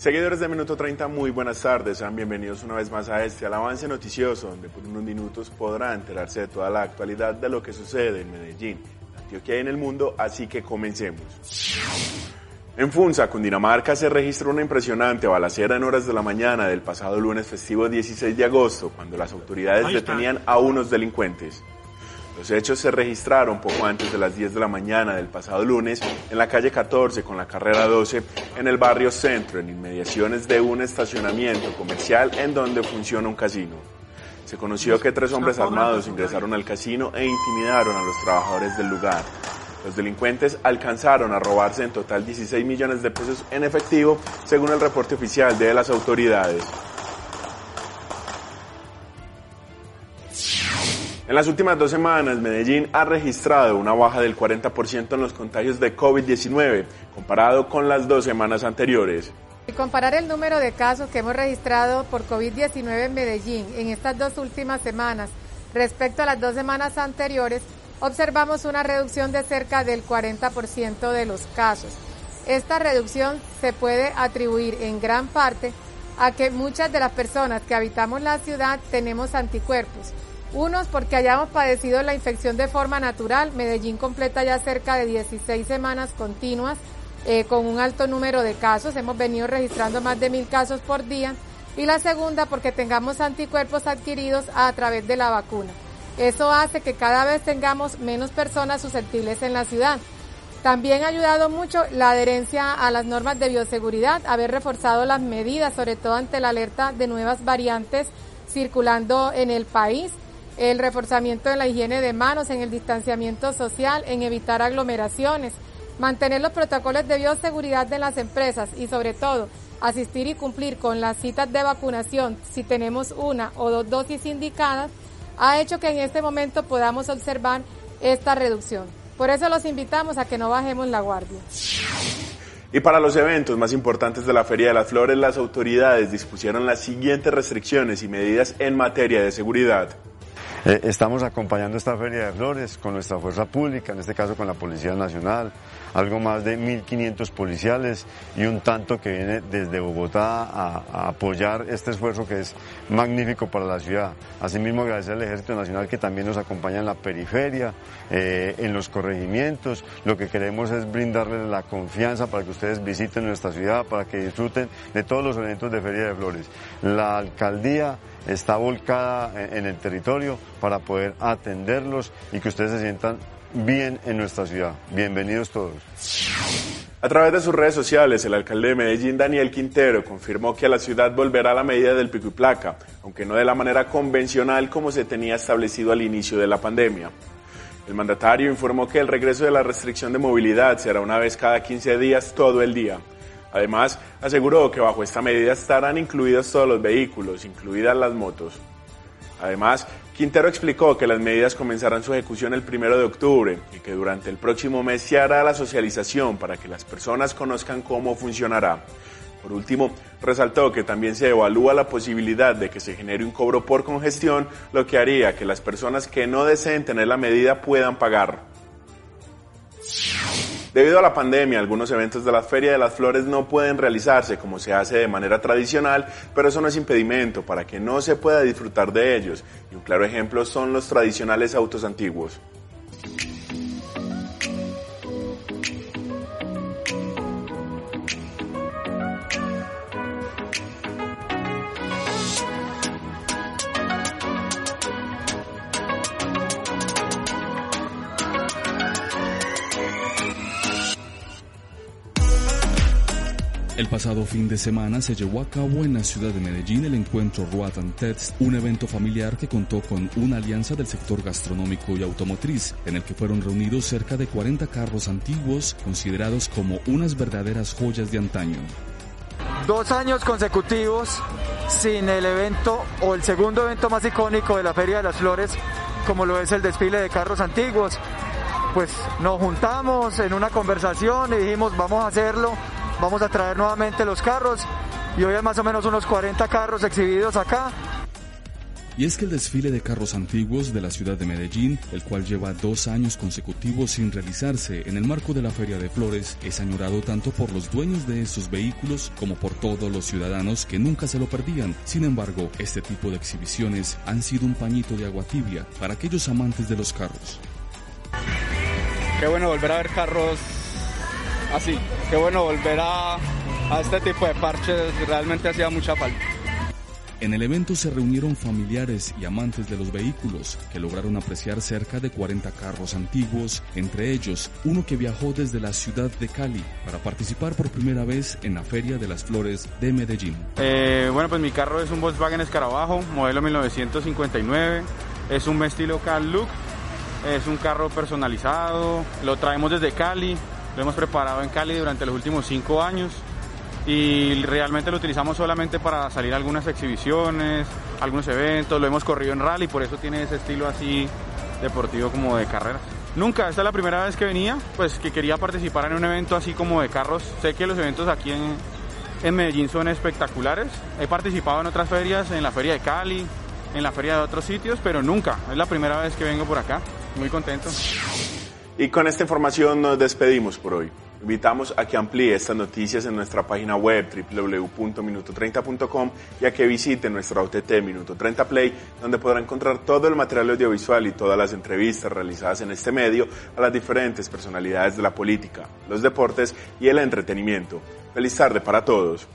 Seguidores de Minuto 30, muy buenas tardes. Sean bienvenidos una vez más a este Al avance noticioso, donde por unos minutos podrá enterarse de toda la actualidad de lo que sucede en Medellín, Antioquia y en el mundo, así que comencemos. En Funza, Cundinamarca, se registró una impresionante balacera en horas de la mañana del pasado lunes festivo 16 de agosto, cuando las autoridades detenían a unos delincuentes. Los hechos se registraron poco antes de las 10 de la mañana del pasado lunes en la calle 14 con la carrera 12 en el barrio Centro, en inmediaciones de un estacionamiento comercial en donde funciona un casino. Se conoció que tres hombres armados ingresaron al casino e intimidaron a los trabajadores del lugar. Los delincuentes alcanzaron a robarse en total 16 millones de pesos en efectivo, según el reporte oficial de las autoridades. En las últimas dos semanas, Medellín ha registrado una baja del 40% en los contagios de COVID-19, comparado con las dos semanas anteriores. Y comparar el número de casos que hemos registrado por COVID-19 en Medellín en estas dos últimas semanas respecto a las dos semanas anteriores, observamos una reducción de cerca del 40% de los casos. Esta reducción se puede atribuir en gran parte a que muchas de las personas que habitamos la ciudad tenemos anticuerpos unos porque hayamos padecido la infección de forma natural. Medellín completa ya cerca de 16 semanas continuas eh, con un alto número de casos. Hemos venido registrando más de mil casos por día. Y la segunda porque tengamos anticuerpos adquiridos a través de la vacuna. Eso hace que cada vez tengamos menos personas susceptibles en la ciudad. También ha ayudado mucho la adherencia a las normas de bioseguridad, haber reforzado las medidas, sobre todo ante la alerta de nuevas variantes circulando en el país el reforzamiento de la higiene de manos, en el distanciamiento social, en evitar aglomeraciones, mantener los protocolos de bioseguridad de las empresas y sobre todo asistir y cumplir con las citas de vacunación si tenemos una o dos dosis indicadas, ha hecho que en este momento podamos observar esta reducción. Por eso los invitamos a que no bajemos la guardia. Y para los eventos más importantes de la Feria de las Flores, las autoridades dispusieron las siguientes restricciones y medidas en materia de seguridad. Eh, estamos acompañando esta Feria de Flores con nuestra fuerza pública, en este caso con la Policía Nacional, algo más de 1.500 policiales y un tanto que viene desde Bogotá a, apoyar este esfuerzo que es magnífico para la ciudad. Asimismo, agradecer al Ejército Nacional que también nos acompaña en la periferia, eh, en los corregimientos. Lo que queremos es brindarles la confianza para que ustedes visiten nuestra ciudad, para que disfruten de todos los eventos de Feria de Flores. La alcaldía está volcada en el territorio para poder atenderlos y que ustedes se sientan bien en nuestra ciudad. Bienvenidos todos. A través de sus redes sociales, el alcalde de Medellín, Daniel Quintero, confirmó que a la ciudad volverá la medida del pico y placa, aunque no de la manera convencional como se tenía establecido al inicio de la pandemia. El mandatario informó que el regreso de la restricción de movilidad será una vez cada 15 días todo el día. Además, aseguró que bajo esta medida estarán incluidos todos los vehículos, incluidas las motos. Además, Quintero explicó que las medidas comenzarán su ejecución el primero de octubre y que durante el próximo mes se hará la socialización para que las personas conozcan cómo funcionará. Por último, resaltó que también se evalúa la posibilidad de que se genere un cobro por congestión, lo que haría que las personas que no deseen tener la medida puedan pagar. Debido a la pandemia, algunos eventos de la Feria de las Flores no pueden realizarse como se hace de manera tradicional, pero eso no es impedimento para que no se pueda disfrutar de ellos. Y un claro ejemplo son los tradicionales autos antiguos. El pasado fin de semana se llevó a cabo en la ciudad de Medellín el encuentro Roatan Tets, un evento familiar que contó con una alianza del sector gastronómico y automotriz, en el que fueron reunidos cerca de 40 carros antiguos considerados como unas verdaderas joyas de antaño. Dos años consecutivos sin el evento o el segundo evento más icónico de la Feria de las Flores, como lo es el desfile de carros antiguos. Pues nos juntamos en una conversación y dijimos vamos a hacerlo Vamos a traer nuevamente los carros y hoy hay más o menos unos 40 carros exhibidos acá. Y es que el desfile de carros antiguos de la ciudad de Medellín, el cual lleva dos años consecutivos sin realizarse en el marco de la Feria de Flores, es añorado tanto por los dueños de estos vehículos como por todos los ciudadanos que nunca se lo perdían. Sin embargo, este tipo de exhibiciones han sido un pañito de agua tibia para aquellos amantes de los carros. Qué bueno volver a ver carros así, qué bueno volver a, a este tipo de parches, realmente hacía mucha falta. En el evento se reunieron familiares y amantes de los vehículos que lograron apreciar cerca de 40 carros antiguos, entre ellos uno que viajó desde la ciudad de Cali para participar por primera vez en la Feria de las Flores de Medellín. Eh, bueno, pues mi carro es un Volkswagen Escarabajo, modelo 1959, es un estilo Cal Look, es un carro personalizado, lo traemos desde Cali, lo hemos preparado en Cali durante los últimos cinco años y realmente lo utilizamos solamente para salir algunas exhibiciones, algunos eventos, lo hemos corrido en rally, por eso tiene ese estilo así deportivo como de carreras. Nunca, esta es la primera vez que venía, pues que quería participar en un evento así como de carros. Sé que los eventos aquí en, en Medellín son espectaculares. He participado en otras ferias, en la feria de Cali, en la feria de otros sitios, pero nunca, es la primera vez que vengo por acá. Muy contento. Y con esta información nos despedimos por hoy. Invitamos a que amplíe estas noticias en nuestra página web www.minuto30.com y a que visite nuestra OTT Minuto 30 Play, donde podrá encontrar todo el material audiovisual y todas las entrevistas realizadas en este medio a las diferentes personalidades de la política, los deportes y el entretenimiento. Feliz tarde para todos.